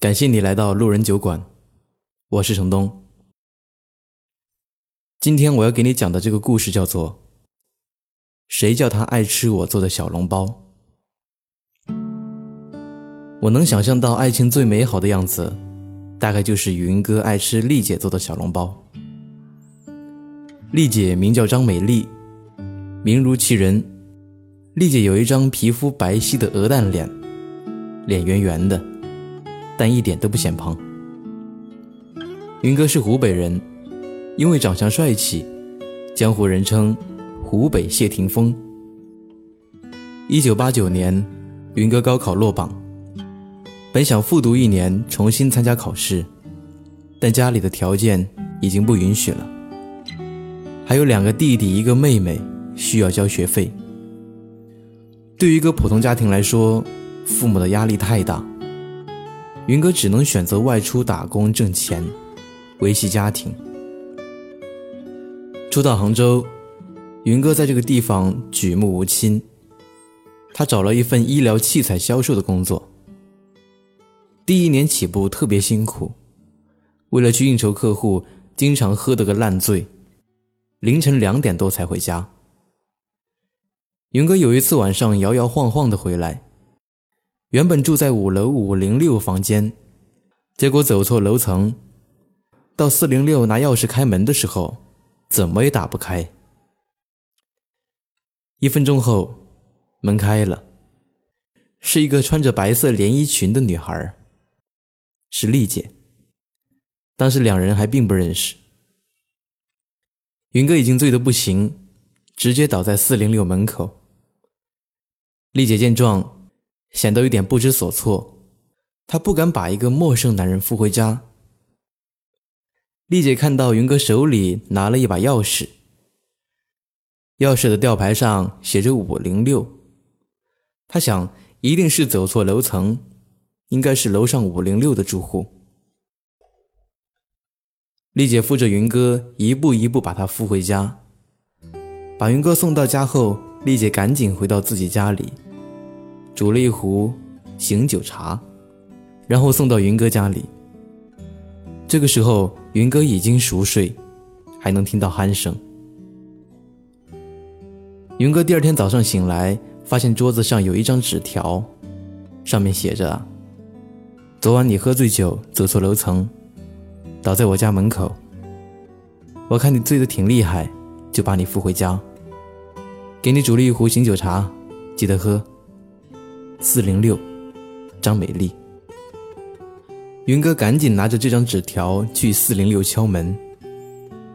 感谢你来到路人酒馆，我是程东。今天我要给你讲的这个故事叫做《谁叫他爱吃我做的小笼包》。我能想象到爱情最美好的样子，大概就是云哥爱吃丽姐做的小笼包。丽姐名叫张美丽，名如其人。丽姐有一张皮肤白皙的鹅蛋脸，脸圆圆的。但一点都不显胖。云哥是湖北人，因为长相帅气，江湖人称“湖北谢霆锋”。一九八九年，云哥高考落榜，本想复读一年，重新参加考试，但家里的条件已经不允许了，还有两个弟弟一个妹妹需要交学费。对于一个普通家庭来说，父母的压力太大。云哥只能选择外出打工挣钱，维系家庭。初到杭州，云哥在这个地方举目无亲，他找了一份医疗器材销售的工作。第一年起步特别辛苦，为了去应酬客户，经常喝得个烂醉，凌晨两点多才回家。云哥有一次晚上摇摇晃晃的回来。原本住在五楼五零六房间，结果走错楼层，到四零六拿钥匙开门的时候，怎么也打不开。一分钟后，门开了，是一个穿着白色连衣裙的女孩，是丽姐。当时两人还并不认识。云哥已经醉得不行，直接倒在四零六门口。丽姐见状。显得有点不知所措，她不敢把一个陌生男人扶回家。丽姐看到云哥手里拿了一把钥匙，钥匙的吊牌上写着五零六，她想一定是走错楼层，应该是楼上五零六的住户。丽姐扶着云哥，一步一步把他扶回家。把云哥送到家后，丽姐赶紧回到自己家里。煮了一壶醒酒茶，然后送到云哥家里。这个时候，云哥已经熟睡，还能听到鼾声。云哥第二天早上醒来，发现桌子上有一张纸条，上面写着：“昨晚你喝醉酒，走错楼层，倒在我家门口。我看你醉得挺厉害，就把你扶回家，给你煮了一壶醒酒茶，记得喝。”四零六，张美丽。云哥赶紧拿着这张纸条去四零六敲门，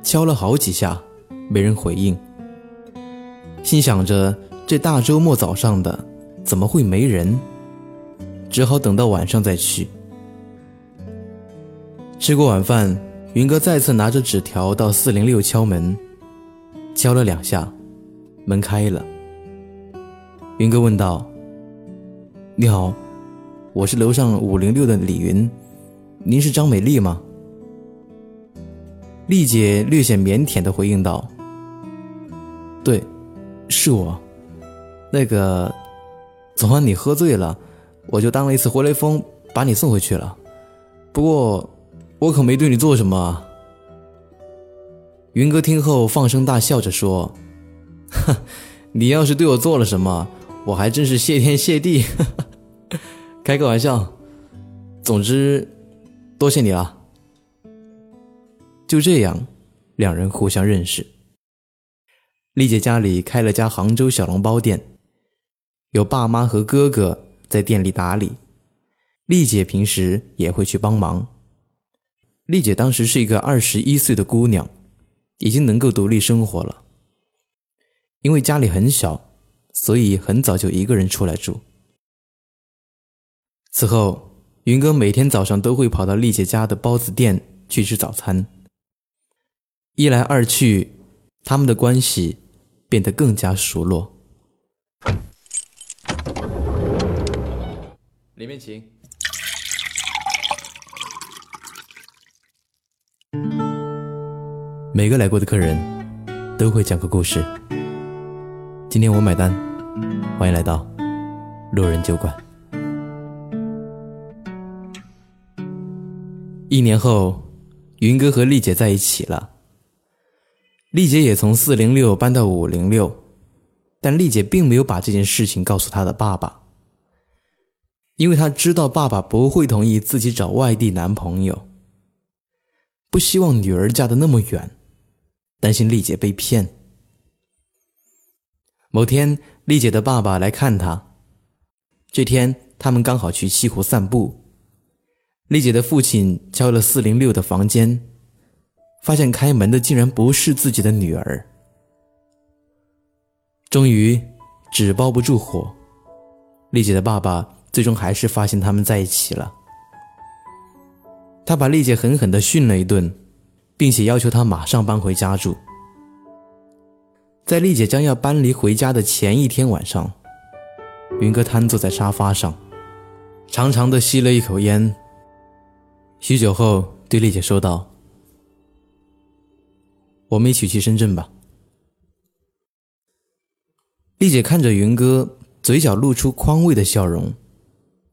敲了好几下，没人回应。心想着这大周末早上的，怎么会没人？只好等到晚上再去。吃过晚饭，云哥再次拿着纸条到四零六敲门，敲了两下，门开了。云哥问道。你好，我是楼上五零六的李云，您是张美丽吗？丽姐略显腼腆的回应道：“对，是我。那个，昨晚你喝醉了，我就当了一次活雷锋，把你送回去了。不过，我可没对你做什么。”云哥听后放声大笑着说：“哼，你要是对我做了什么，我还真是谢天谢地。”开个玩笑，总之，多谢你了。就这样，两人互相认识。丽姐家里开了家杭州小笼包店，有爸妈和哥哥在店里打理，丽姐平时也会去帮忙。丽姐当时是一个二十一岁的姑娘，已经能够独立生活了。因为家里很小，所以很早就一个人出来住。此后，云哥每天早上都会跑到丽姐家的包子店去吃早餐。一来二去，他们的关系变得更加熟络。里面请。每个来过的客人都会讲个故事。今天我买单，欢迎来到路人酒馆。一年后，云哥和丽姐在一起了。丽姐也从四零六搬到五零六，但丽姐并没有把这件事情告诉她的爸爸，因为她知道爸爸不会同意自己找外地男朋友，不希望女儿嫁的那么远，担心丽姐被骗。某天，丽姐的爸爸来看她，这天他们刚好去西湖散步。丽姐的父亲敲了四零六的房间，发现开门的竟然不是自己的女儿。终于，纸包不住火，丽姐的爸爸最终还是发现他们在一起了。他把丽姐狠狠地训了一顿，并且要求她马上搬回家住。在丽姐将要搬离回家的前一天晚上，云哥瘫坐在沙发上，长长的吸了一口烟。许久后，对丽姐说道：“我们一起去深圳吧。”丽姐看着云哥，嘴角露出宽慰的笑容，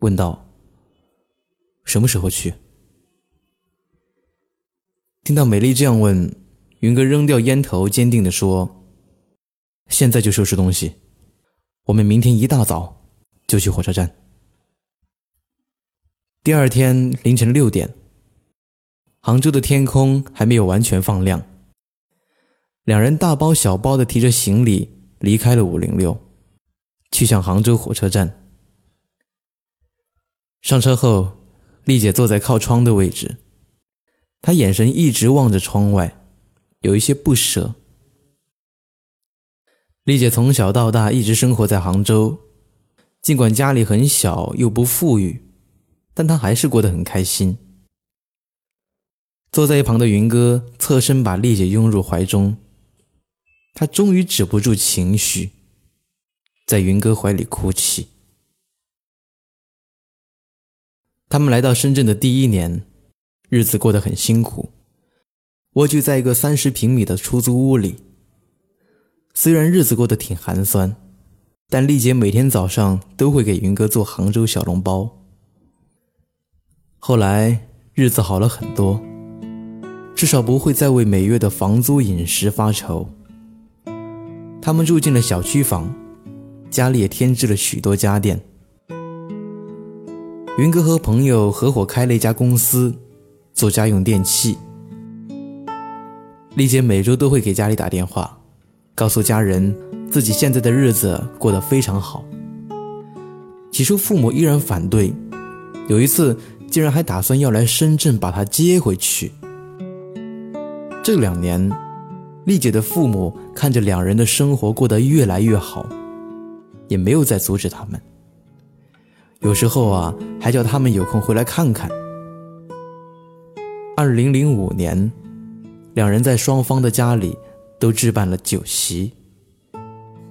问道：“什么时候去？”听到美丽这样问，云哥扔掉烟头，坚定地说：“现在就收拾东西，我们明天一大早就去火车站。”第二天凌晨六点。杭州的天空还没有完全放亮，两人大包小包的提着行李离开了五零六，去向杭州火车站。上车后，丽姐坐在靠窗的位置，她眼神一直望着窗外，有一些不舍。丽姐从小到大一直生活在杭州，尽管家里很小又不富裕，但她还是过得很开心。坐在一旁的云哥侧身把丽姐拥入怀中，他终于止不住情绪，在云哥怀里哭泣。他们来到深圳的第一年，日子过得很辛苦，蜗居在一个三十平米的出租屋里。虽然日子过得挺寒酸，但丽姐每天早上都会给云哥做杭州小笼包。后来日子好了很多。至少不会再为每月的房租、饮食发愁。他们住进了小区房，家里也添置了许多家电。云哥和朋友合伙开了一家公司，做家用电器。丽姐每周都会给家里打电话，告诉家人自己现在的日子过得非常好。起初父母依然反对，有一次竟然还打算要来深圳把她接回去。这两年，丽姐的父母看着两人的生活过得越来越好，也没有再阻止他们。有时候啊，还叫他们有空回来看看。二零零五年，两人在双方的家里都置办了酒席，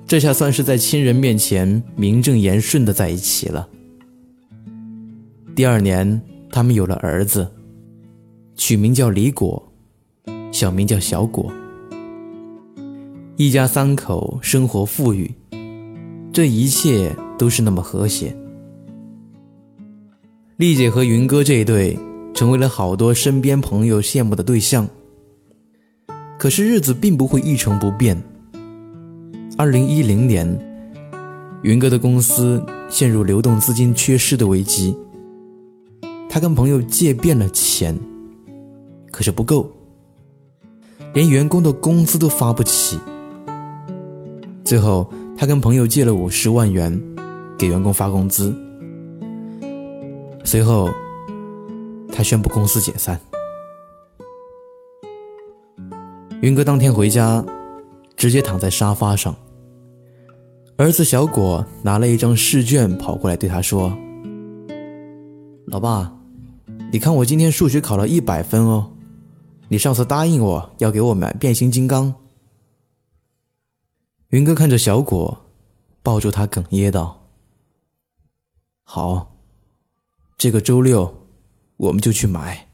这下算是在亲人面前名正言顺的在一起了。第二年，他们有了儿子，取名叫李果。小名叫小果，一家三口生活富裕，这一切都是那么和谐。丽姐和云哥这一对成为了好多身边朋友羡慕的对象。可是日子并不会一成不变。二零一零年，云哥的公司陷入流动资金缺失的危机，他跟朋友借遍了钱，可是不够。连员工的工资都发不起，最后他跟朋友借了五十万元给员工发工资。随后，他宣布公司解散。云哥当天回家，直接躺在沙发上。儿子小果拿了一张试卷跑过来对他说：“老爸，你看我今天数学考了一百分哦。”你上次答应我要给我买变形金刚。云哥看着小果，抱住他哽咽道：“好，这个周六我们就去买。”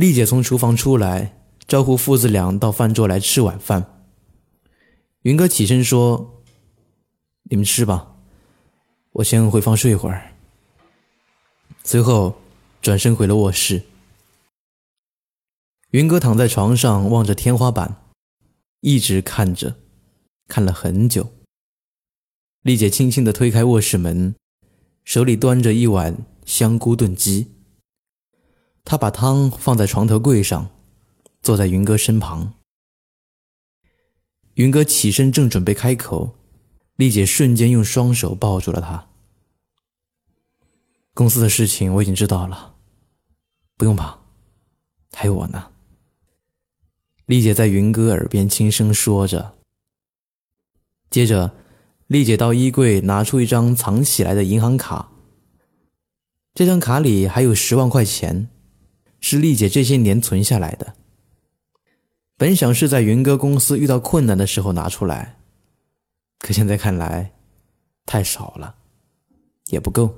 丽姐从厨房出来，招呼父子俩到饭桌来吃晚饭。云哥起身说：“你们吃吧，我先回房睡会儿。”随后。转身回了卧室。云哥躺在床上，望着天花板，一直看着，看了很久。丽姐轻轻地推开卧室门，手里端着一碗香菇炖鸡。她把汤放在床头柜上，坐在云哥身旁。云哥起身正准备开口，丽姐瞬间用双手抱住了他。公司的事情我已经知道了，不用怕，还有我呢。丽姐在云哥耳边轻声说着，接着。丽姐到衣柜拿出一张藏起来的银行卡，这张卡里还有十万块钱，是丽姐这些年存下来的。本想是在云哥公司遇到困难的时候拿出来，可现在看来太少了，也不够。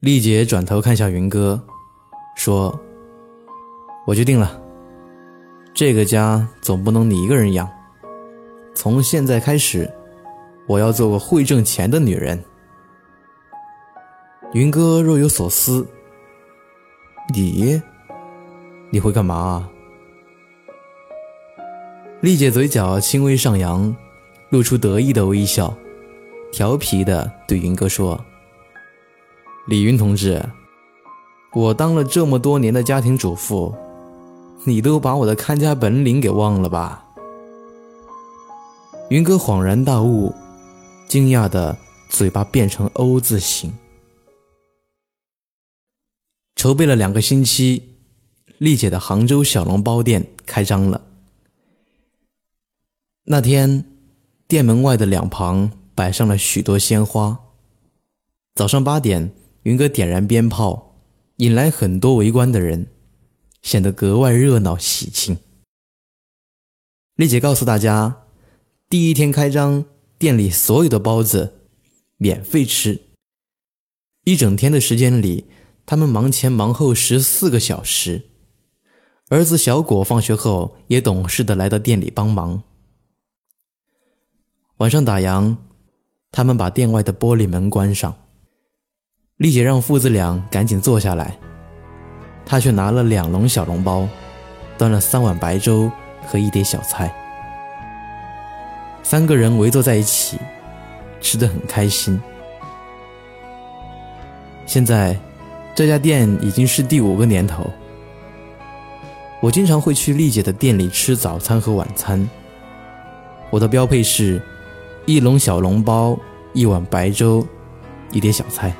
丽姐转头看向云哥，说：“我决定了，这个家总不能你一个人养。”从现在开始，我要做个会挣钱的女人。云哥若有所思：“你，你会干嘛？”丽姐嘴角轻微上扬，露出得意的微笑，调皮的对云哥说：“李云同志，我当了这么多年的家庭主妇，你都把我的看家本领给忘了吧？”云哥恍然大悟，惊讶的嘴巴变成 O 字形。筹备了两个星期，丽姐的杭州小笼包店开张了。那天，店门外的两旁摆上了许多鲜花。早上八点，云哥点燃鞭炮，引来很多围观的人，显得格外热闹喜庆。丽姐告诉大家。第一天开张，店里所有的包子免费吃。一整天的时间里，他们忙前忙后十四个小时。儿子小果放学后也懂事的来到店里帮忙。晚上打烊，他们把店外的玻璃门关上。丽姐让父子俩赶紧坐下来，她却拿了两笼小笼包，端了三碗白粥和一碟小菜。三个人围坐在一起，吃得很开心。现在，这家店已经是第五个年头。我经常会去丽姐的店里吃早餐和晚餐。我的标配是一笼小笼包，一碗白粥，一碟小菜。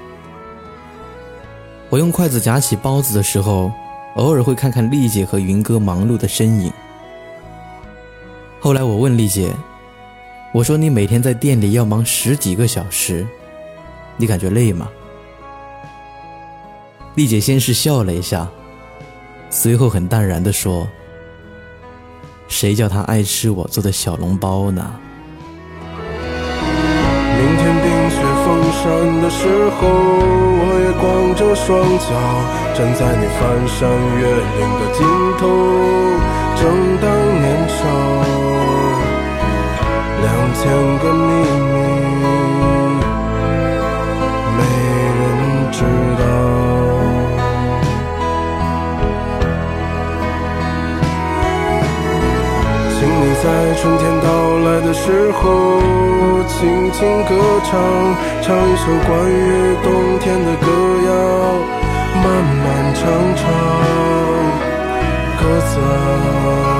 我用筷子夹起包子的时候，偶尔会看看丽姐和云哥忙碌的身影。后来我问丽姐。我说：“你每天在店里要忙十几个小时，你感觉累吗？”丽姐先是笑了一下，随后很淡然地说：“谁叫他爱吃我做的小笼包呢？”明天冰雪封山的时候，我也光着双脚站在你翻山越岭的尽头，正当年少。两千个秘春天到来的时候，轻轻歌唱，唱一首关于冬天的歌谣，漫漫长长，鸽子啊。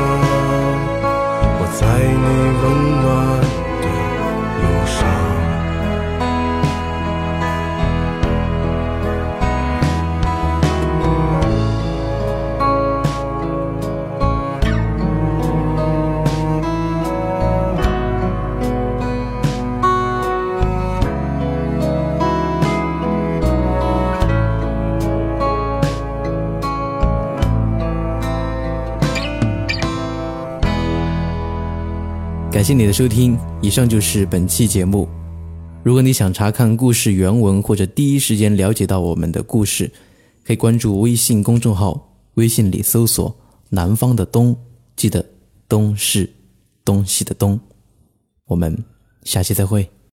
感谢你的收听，以上就是本期节目。如果你想查看故事原文或者第一时间了解到我们的故事，可以关注微信公众号，微信里搜索“南方的冬”，记得“冬”是东西的“东”。我们下期再会。